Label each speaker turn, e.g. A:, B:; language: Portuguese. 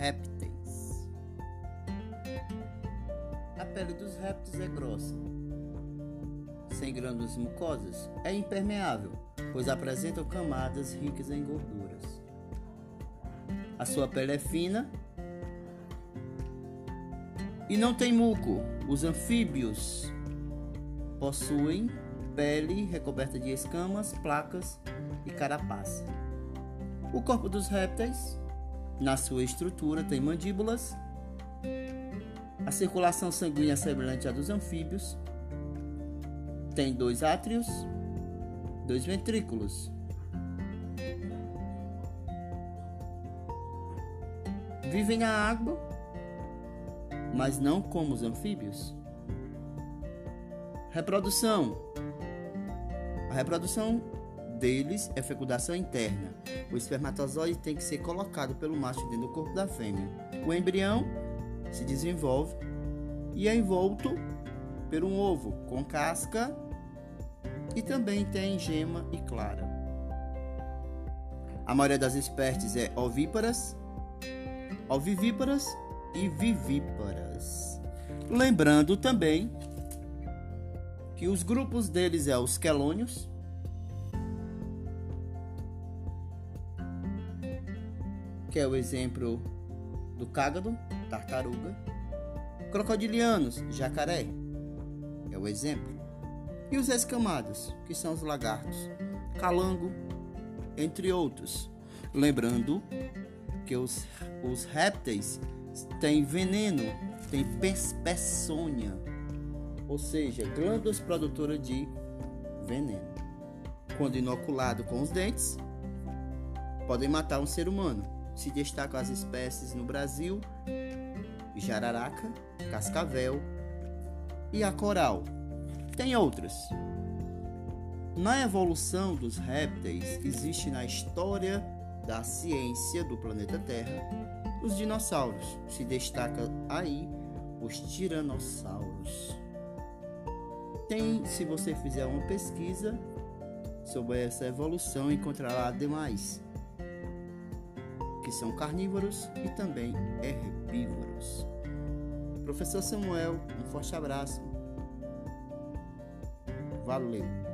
A: répteis. A pele dos répteis é grossa, sem glândulas mucosas, é impermeável, pois apresentam camadas ricas em gorduras. A sua pele é fina e não tem muco. Os anfíbios possuem pele recoberta de escamas, placas e carapaça. O corpo dos répteis, na sua estrutura, tem mandíbulas. A circulação sanguínea semelhante à dos anfíbios. Tem dois átrios, dois ventrículos. Vivem na água, mas não como os anfíbios. Reprodução. A reprodução deles é fecundação interna. O espermatozoide tem que ser colocado pelo macho dentro do corpo da fêmea. O embrião se desenvolve e é envolto por um ovo com casca e também tem gema e clara. A maioria das espécies é ovíparas, ovivíparas e vivíparas. Lembrando também que os grupos deles é os quelônios, que é o exemplo do cágado, tartaruga, crocodilianos, jacaré, é o exemplo, e os escamados, que são os lagartos, calango, entre outros. Lembrando que os, os répteis têm veneno, têm peçonha, ou seja, glândulas produtoras de veneno. Quando inoculado com os dentes, podem matar um ser humano se destacam as espécies no Brasil: jararaca, cascavel e a coral. Tem outras. Na evolução dos répteis, existe na história da ciência do planeta Terra os dinossauros. Se destaca aí os tiranossauros. Tem, se você fizer uma pesquisa sobre essa evolução, encontrará demais que são carnívoros e também herbívoros. Professor Samuel, um forte abraço. Valeu!